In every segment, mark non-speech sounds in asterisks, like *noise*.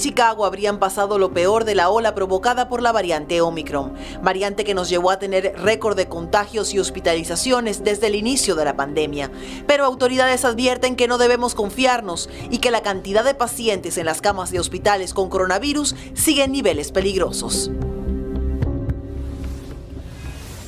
Chicago habrían pasado lo peor de la ola provocada por la variante Omicron, variante que nos llevó a tener récord de contagios y hospitalizaciones desde el inicio de la pandemia. Pero autoridades advierten que no debemos confiarnos y que la cantidad de pacientes en las camas de hospitales con coronavirus sigue en niveles peligrosos.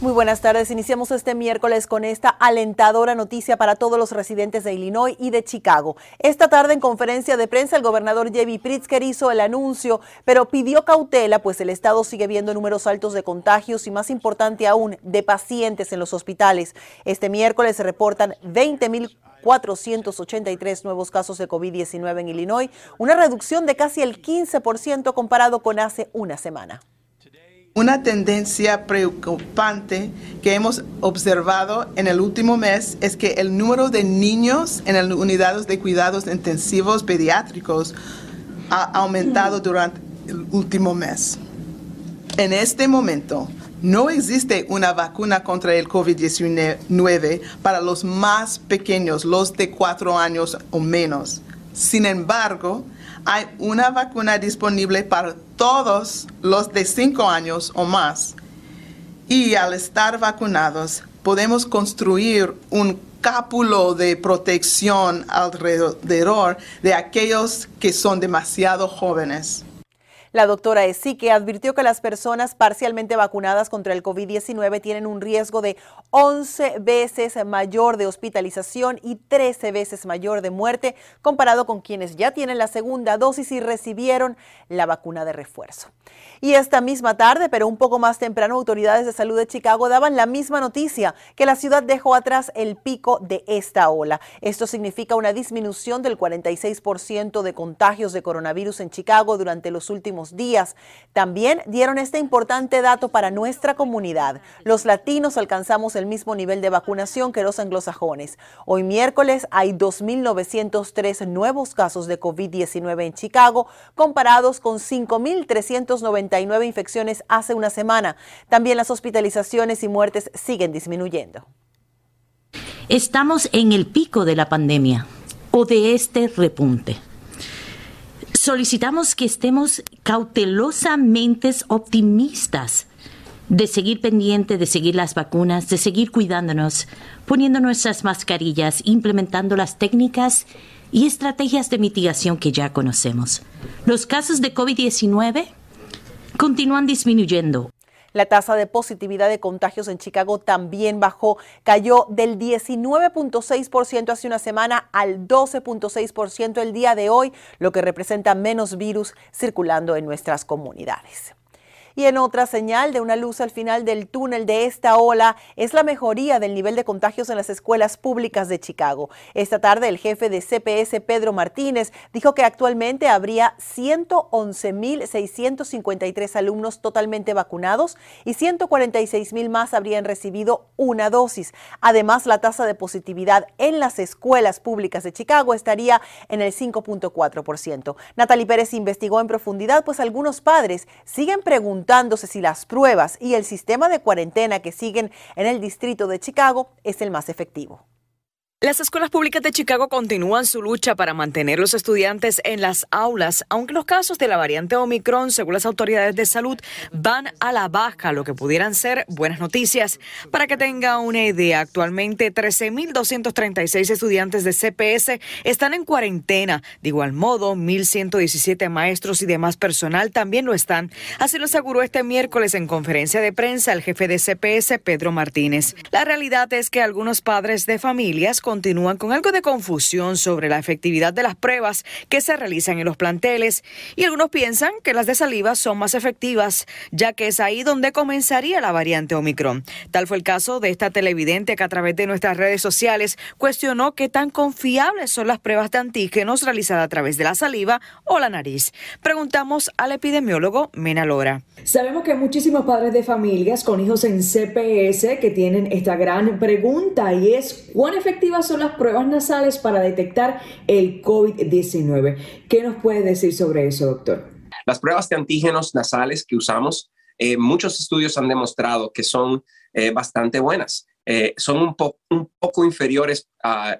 Muy buenas tardes. Iniciamos este miércoles con esta alentadora noticia para todos los residentes de Illinois y de Chicago. Esta tarde en conferencia de prensa el gobernador J.B. Pritzker hizo el anuncio, pero pidió cautela pues el estado sigue viendo números altos de contagios y más importante aún de pacientes en los hospitales. Este miércoles se reportan 20.483 nuevos casos de COVID-19 en Illinois, una reducción de casi el 15% comparado con hace una semana. Una tendencia preocupante que hemos observado en el último mes es que el número de niños en las unidades de cuidados intensivos pediátricos ha aumentado durante el último mes. En este momento, no existe una vacuna contra el COVID-19 para los más pequeños, los de cuatro años o menos. Sin embargo, hay una vacuna disponible para todos los de 5 años o más. Y al estar vacunados, podemos construir un cápulo de protección alrededor de aquellos que son demasiado jóvenes. La doctora Esique advirtió que las personas parcialmente vacunadas contra el COVID-19 tienen un riesgo de 11 veces mayor de hospitalización y 13 veces mayor de muerte comparado con quienes ya tienen la segunda dosis y recibieron la vacuna de refuerzo. Y esta misma tarde, pero un poco más temprano, autoridades de salud de Chicago daban la misma noticia, que la ciudad dejó atrás el pico de esta ola. Esto significa una disminución del 46% de contagios de coronavirus en Chicago durante los últimos días. También dieron este importante dato para nuestra comunidad. Los latinos alcanzamos el mismo nivel de vacunación que los anglosajones. Hoy miércoles hay 2.903 nuevos casos de COVID-19 en Chicago, comparados con 5.390 infecciones hace una semana. También las hospitalizaciones y muertes siguen disminuyendo. Estamos en el pico de la pandemia o de este repunte. Solicitamos que estemos cautelosamente optimistas de seguir pendiente, de seguir las vacunas, de seguir cuidándonos, poniendo nuestras mascarillas, implementando las técnicas y estrategias de mitigación que ya conocemos. Los casos de COVID-19 continúan disminuyendo. La tasa de positividad de contagios en Chicago también bajó, cayó del 19.6% hace una semana al 12.6% el día de hoy, lo que representa menos virus circulando en nuestras comunidades. Y en otra señal de una luz al final del túnel de esta ola es la mejoría del nivel de contagios en las escuelas públicas de Chicago. Esta tarde el jefe de CPS, Pedro Martínez, dijo que actualmente habría 111.653 alumnos totalmente vacunados y 146.000 más habrían recibido una dosis. Además, la tasa de positividad en las escuelas públicas de Chicago estaría en el 5.4%. Natalie Pérez investigó en profundidad, pues algunos padres siguen preguntando si las pruebas y el sistema de cuarentena que siguen en el distrito de Chicago es el más efectivo. Las escuelas públicas de Chicago continúan su lucha para mantener los estudiantes en las aulas, aunque los casos de la variante Omicron, según las autoridades de salud, van a la baja, lo que pudieran ser buenas noticias. Para que tenga una idea, actualmente 13.236 estudiantes de CPS están en cuarentena. De igual modo, 1.117 maestros y demás personal también lo están. Así lo aseguró este miércoles en conferencia de prensa el jefe de CPS, Pedro Martínez. La realidad es que algunos padres de familias continúan con algo de confusión sobre la efectividad de las pruebas que se realizan en los planteles y algunos piensan que las de saliva son más efectivas, ya que es ahí donde comenzaría la variante Omicron. Tal fue el caso de esta televidente que a través de nuestras redes sociales cuestionó qué tan confiables son las pruebas de antígenos realizadas a través de la saliva o la nariz. Preguntamos al epidemiólogo Mena Lora. Sabemos que muchísimos padres de familias con hijos en CPS que tienen esta gran pregunta y es cuán efectiva efectivas son las pruebas nasales para detectar el COVID-19. ¿Qué nos puede decir sobre eso, doctor? Las pruebas de antígenos nasales que usamos, eh, muchos estudios han demostrado que son eh, bastante buenas. Eh, son un, poco inferiores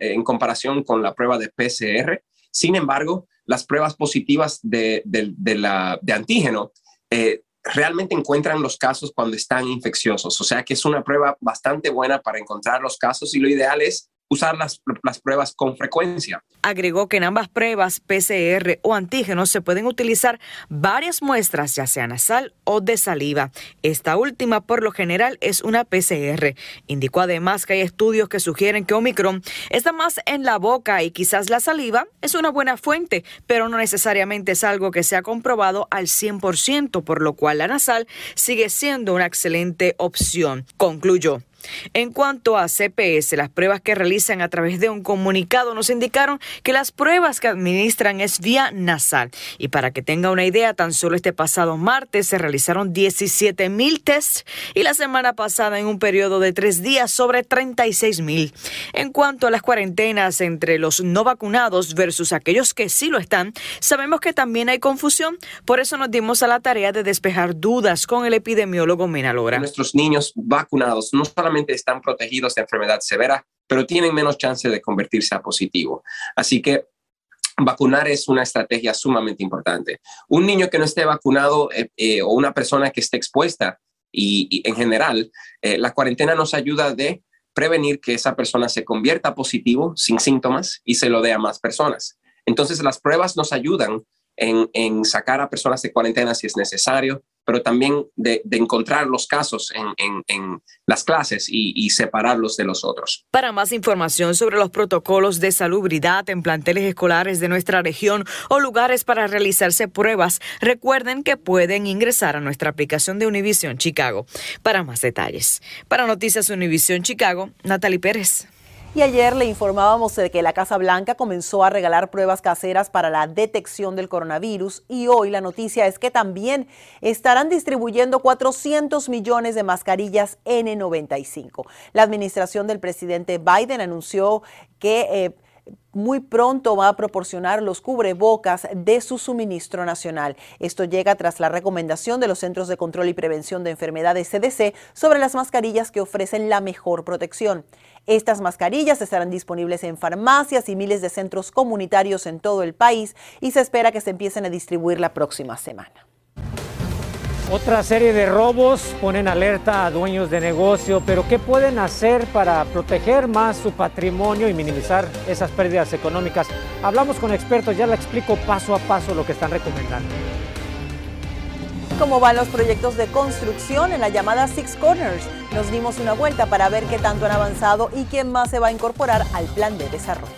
en comparación con la prueba de PCR. Sin embargo, las pruebas positivas de, de antígeno realmente encuentran los casos cuando están infecciosos. O sea que es una prueba bastante buena para encontrar los casos y lo ideal es usar las, las, pruebas con frecuencia. Agregó que en ambas pruebas, PCR o antígenos, se pueden utilizar varias muestras, ya sea nasal o de saliva. Esta última, por lo general, es una PCR. Indicó además que hay estudios que sugieren que Omicron está más en la boca y quizás la saliva es una buena fuente, pero no necesariamente es algo que se ha comprobado al 100%, por lo cual la nasal sigue siendo una excelente opción. Concluyó. En cuanto a CPS, las pruebas que realizan a través de un comunicado nos indicaron que las pruebas que administran es vía nasal. Y para que tenga una idea, tan solo este pasado martes se realizaron 17 mil tests y la semana pasada en un periodo de tres días sobre 36 mil. En cuanto a las cuarentenas entre los no vacunados versus aquellos que sí lo están, sabemos que también hay confusión. Por eso nos dimos a la tarea de despejar dudas con el epidemiólogo Menalora. Nuestros niños vacunados no solamente están protegidos de enfermedad severa, pero tienen menos chance de convertirse a positivo. Así que vacunar es una estrategia sumamente importante. Un niño que no esté vacunado eh, eh, o una persona que esté expuesta y, en general, eh, la cuarentena nos ayuda de prevenir que esa persona se convierta positivo sin síntomas y se lo dé a más personas. Entonces, las pruebas nos ayudan en, en sacar a personas de cuarentena si es necesario, pero también de, encontrar los casos en, las clases y, separarlos de los otros. Para más información sobre los protocolos de salubridad en planteles escolares de nuestra región o lugares para realizarse pruebas, recuerden que pueden ingresar a nuestra aplicación de Univision Chicago. Para más detalles, para Noticias Univision Chicago, Natalie Pérez. Y ayer le informábamos de que la Casa Blanca comenzó a regalar pruebas caseras para la detección del coronavirus y hoy la noticia es que también estarán distribuyendo 400 millones de mascarillas N95. La administración del presidente Biden anunció que... Eh, muy pronto va a proporcionar los cubrebocas de su suministro nacional. Esto llega tras la recomendación de los Centros de Control y Prevención de Enfermedades CDC sobre las mascarillas que ofrecen la mejor protección. Estas mascarillas estarán disponibles en farmacias y miles de centros comunitarios en todo el país y se espera que se empiecen a distribuir la próxima semana. Otra serie de robos ponen alerta a dueños de negocio, pero ¿qué pueden hacer para proteger más su patrimonio y minimizar esas pérdidas económicas? Hablamos con expertos, ya le explico paso a paso lo que están recomendando. ¿Cómo van los proyectos de construcción en la llamada Six Corners? Nos dimos una vuelta para ver qué tanto han avanzado y quién más se va a incorporar al plan de desarrollo.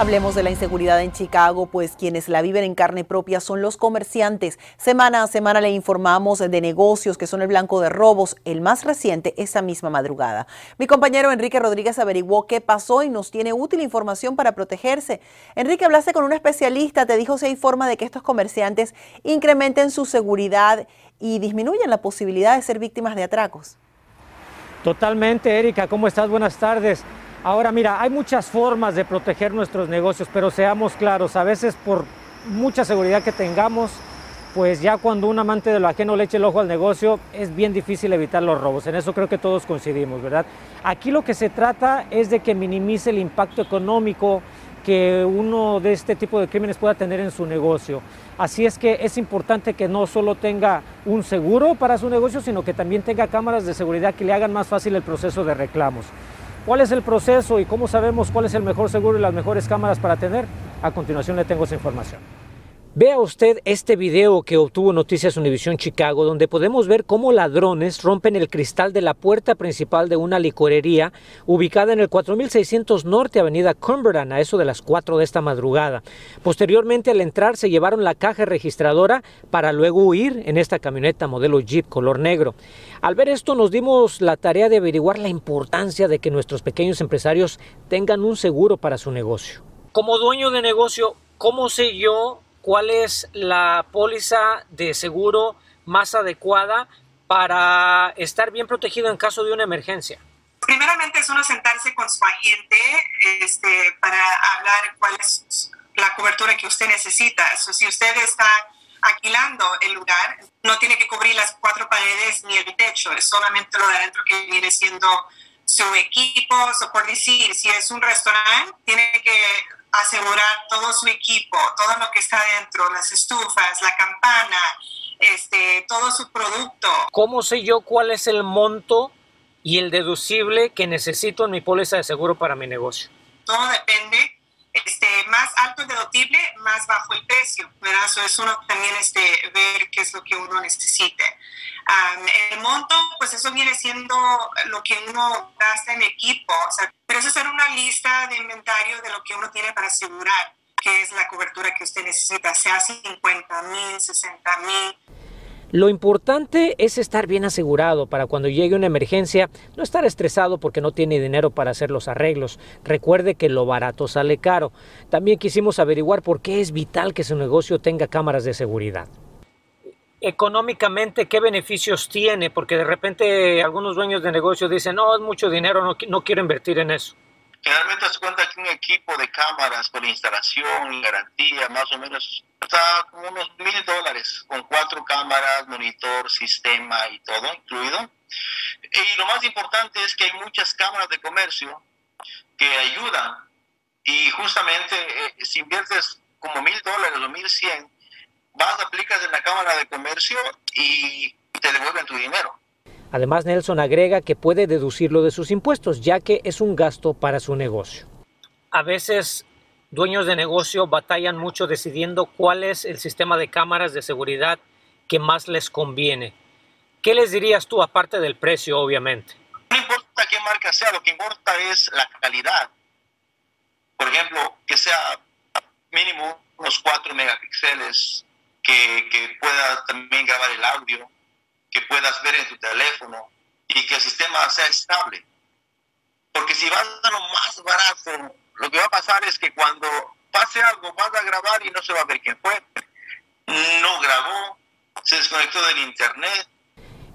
Hablemos de la inseguridad en Chicago, pues quienes la viven en carne propia son los comerciantes. Semana a semana le informamos de negocios que son el blanco de robos, el más reciente esa misma madrugada. Mi compañero Enrique Rodríguez averiguó qué pasó y nos tiene útil información para protegerse. Enrique, hablaste con un especialista, te dijo si hay forma de que estos comerciantes incrementen su seguridad y disminuyen la posibilidad de ser víctimas de atracos. Totalmente, Erika, ¿cómo estás? Buenas tardes. Ahora mira, hay muchas formas de proteger nuestros negocios, pero seamos claros, a veces por mucha seguridad que tengamos, pues ya cuando un amante de lo ajeno le eche el ojo al negocio, es bien difícil evitar los robos. En eso creo que todos coincidimos, ¿verdad? Aquí lo que se trata es de que minimice el impacto económico que uno de este tipo de crímenes pueda tener en su negocio. Así es que es importante que no solo tenga un seguro para su negocio, sino que también tenga cámaras de seguridad que le hagan más fácil el proceso de reclamos. ¿Cuál es el proceso y cómo sabemos cuál es el mejor seguro y las mejores cámaras para tener? A continuación le tengo esa información. Vea usted este video que obtuvo Noticias Univisión Chicago, donde podemos ver cómo ladrones rompen el cristal de la puerta principal de una licorería ubicada en el 4600 Norte Avenida Cumberland a eso de las 4 de esta madrugada. Posteriormente, al entrar, se llevaron la caja registradora para luego huir en esta camioneta modelo Jeep color negro. Al ver esto, nos dimos la tarea de averiguar la importancia de que nuestros pequeños empresarios tengan un seguro para su negocio. Como dueño de negocio, ¿cómo sé yo cuál es la póliza de seguro más adecuada para estar bien protegido en caso de una emergencia? Primeramente es uno sentarse con su agente este, para hablar cuál es la cobertura que usted necesita. si usted está alquilando el lugar, no tiene que cubrir las cuatro paredes ni el techo, es solamente lo de adentro que viene siendo su equipo, por decir, si es un restaurante, tiene que asegurar todo su equipo, todo lo que está dentro, las estufas, la campana, este, todo su producto. ¿Cómo sé yo cuál es el monto y el deducible que necesito en mi póliza de seguro para mi negocio? Todo depende este, más alto el deductible, más bajo el precio, ¿verdad? Eso es uno también este, ver qué es lo que uno necesite. el monto, pues eso viene siendo lo que uno gasta en equipo, pero eso es hacer una lista de inventario de lo que uno tiene para asegurar que es la cobertura que usted necesita, sea 50 mil, 60 mil. Lo importante es estar bien asegurado para cuando llegue una emergencia, no estar estresado porque no tiene dinero para hacer los arreglos. Recuerde que lo barato sale caro. También quisimos averiguar por qué es vital que su negocio tenga cámaras de seguridad. Económicamente, ¿qué beneficios tiene? Porque de repente algunos dueños de negocio dicen, no, es mucho dinero, no, no quiero invertir en eso. Generalmente se cuenta que un equipo de cámaras con instalación y garantía más o menos está como unos mil dólares con cuatro cámaras, monitor, sistema y todo incluido. Y lo más importante es que hay muchas cámaras de comercio que ayudan y justamente eh, si inviertes como mil dólares o mil cien, vas, aplicas en la cámara de comercio y te devuelven tu dinero. Además, Nelson agrega que puede deducirlo de sus impuestos, ya que es un gasto para su negocio. A veces, dueños de negocio batallan mucho decidiendo cuál es el sistema de cámaras de seguridad que más les conviene. ¿Qué les dirías tú, aparte del precio, obviamente? No importa qué marca sea, lo que importa es la calidad. Por ejemplo, que sea mínimo unos 4 megapíxeles, que, que pueda también grabar el audio, que puedas ver en tu teléfono y que el sistema sea estable. Porque si vas a lo más barato, lo que va a pasar es que cuando pase algo vas a grabar y no se va a ver quién fue. No grabó, se desconectó del internet,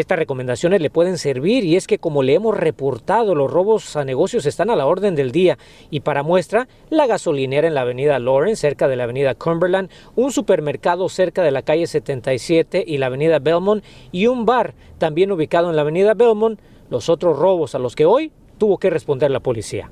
estas recomendaciones le pueden servir y es que como le hemos reportado, los robos a negocios están a la orden del día y para muestra, la gasolinera en la avenida Lawrence, cerca de la avenida Cumberland, un supermercado cerca de la calle 77 y la avenida Belmont y un bar también ubicado en la avenida Belmont, los otros robos a los que hoy tuvo que responder la policía.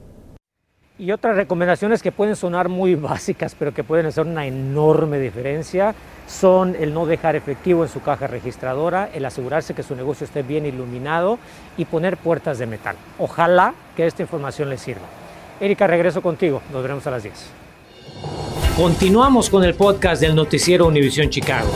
Y otras recomendaciones que pueden sonar muy *laughs* básicas, pero que pueden hacer una enorme diferencia, son el no dejar efectivo en su caja registradora, el asegurarse que su negocio esté bien iluminado y poner puertas de metal. Ojalá que esta información les sirva. Erika, regreso contigo. Nos veremos a las 10. Continuamos con el podcast del noticiero Univisión Chicago.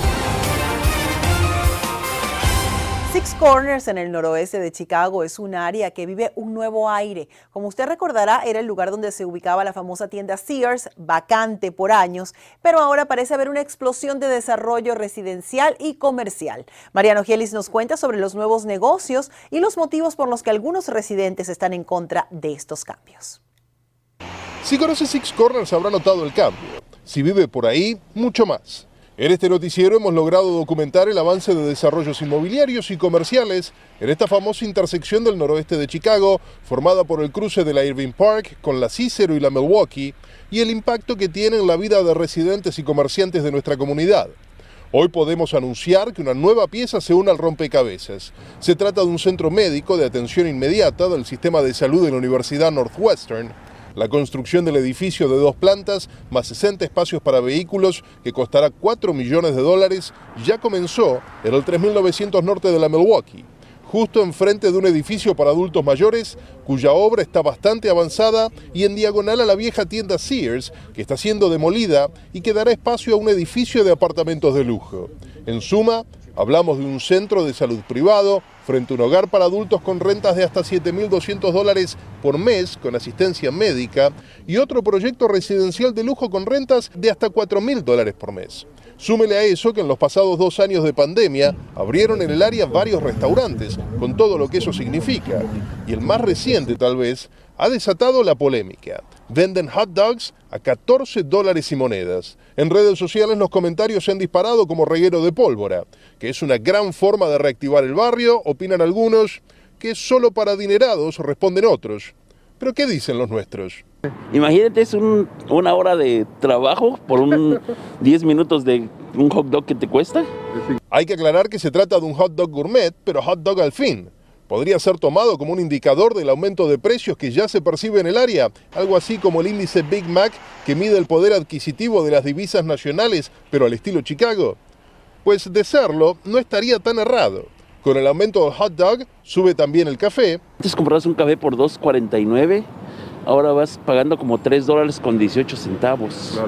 Six Corners en el noroeste de Chicago es un área que vive un nuevo aire. Como usted recordará, era el lugar donde se ubicaba la famosa tienda Sears, vacante por años, pero ahora parece haber una explosión de desarrollo residencial y comercial. Mariano Gielis nos cuenta sobre los nuevos negocios y los motivos por los que algunos residentes están en contra de estos cambios. Si conoce Six Corners habrá notado el cambio. Si vive por ahí, mucho más. En este noticiero hemos logrado documentar el avance de desarrollos inmobiliarios y comerciales en esta famosa intersección del noroeste de Chicago, formada por el cruce de la Irving Park con la Cicero y la Milwaukee, y el impacto que tiene en la vida de residentes y comerciantes de nuestra comunidad. Hoy podemos anunciar que una nueva pieza se une al rompecabezas. Se trata de un centro médico de atención inmediata del sistema de salud de la Universidad Northwestern, la construcción del edificio de dos plantas, más 60 espacios para vehículos, que costará 4 millones de dólares, ya comenzó en el 3900 norte de la Milwaukee, justo enfrente de un edificio para adultos mayores, cuya obra está bastante avanzada y en diagonal a la vieja tienda Sears, que está siendo demolida y que dará espacio a un edificio de apartamentos de lujo. En suma, Hablamos de un centro de salud privado frente a un hogar para adultos con rentas de hasta 7.200 dólares por mes con asistencia médica y otro proyecto residencial de lujo con rentas de hasta 4.000 dólares por mes. Súmele a eso que en los pasados dos años de pandemia abrieron en el área varios restaurantes, con todo lo que eso significa. Y el más reciente tal vez ha desatado la polémica. Venden hot dogs a 14 dólares y monedas. En redes sociales los comentarios se han disparado como reguero de pólvora, que es una gran forma de reactivar el barrio, opinan algunos, que es solo para adinerados, responden otros. Pero ¿qué dicen los nuestros? Imagínate, es una hora de trabajo por un *laughs* 10 minutos de un hot dog que te cuesta. Hay que aclarar que se trata de un hot dog gourmet, pero hot dog al fin. Podría ser tomado como un indicador del aumento de precios que ya se percibe en el área, algo así como el índice Big Mac que mide el poder adquisitivo de las divisas nacionales, pero al estilo Chicago. Pues de serlo, no estaría tan errado. Con el aumento del hot dog, sube también el café. Antes comprabas un café por 2.49 ahora vas pagando como 3 dólares con 18 centavos.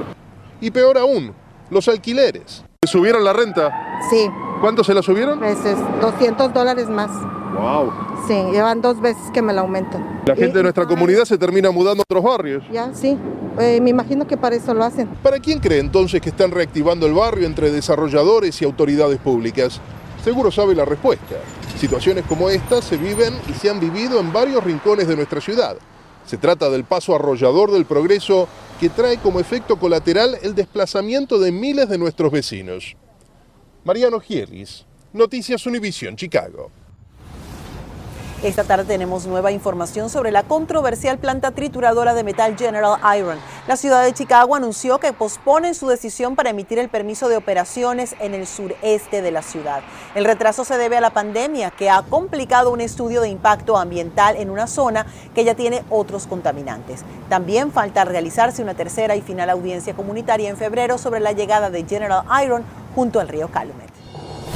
Y peor aún, los alquileres. ¿Subieron la renta? Sí. ¿Cuánto se la subieron? Pues 200 dólares más. Wow. Sí, llevan dos veces que me la aumentan. La gente de nuestra comunidad se termina mudando a otros barrios. Ya, sí. Eh, me imagino que para eso lo hacen. ¿Para quién cree entonces que están reactivando el barrio entre desarrolladores y autoridades públicas? Seguro sabe la respuesta. Situaciones como esta se viven y se han vivido en varios rincones de nuestra ciudad. Se trata del paso arrollador del progreso que trae como efecto colateral el desplazamiento de miles de nuestros vecinos. Mariano Gielis, Noticias Univisión, Chicago. Esta tarde tenemos nueva información sobre la controversial planta trituradora de metal General Iron. La ciudad de Chicago anunció que posponen su decisión para emitir el permiso de operaciones en el sureste de la ciudad. El retraso se debe a la pandemia que ha complicado un estudio de impacto ambiental en una zona que ya tiene otros contaminantes. También falta realizarse una tercera y final audiencia comunitaria en febrero sobre la llegada de General Iron junto al río Calumet.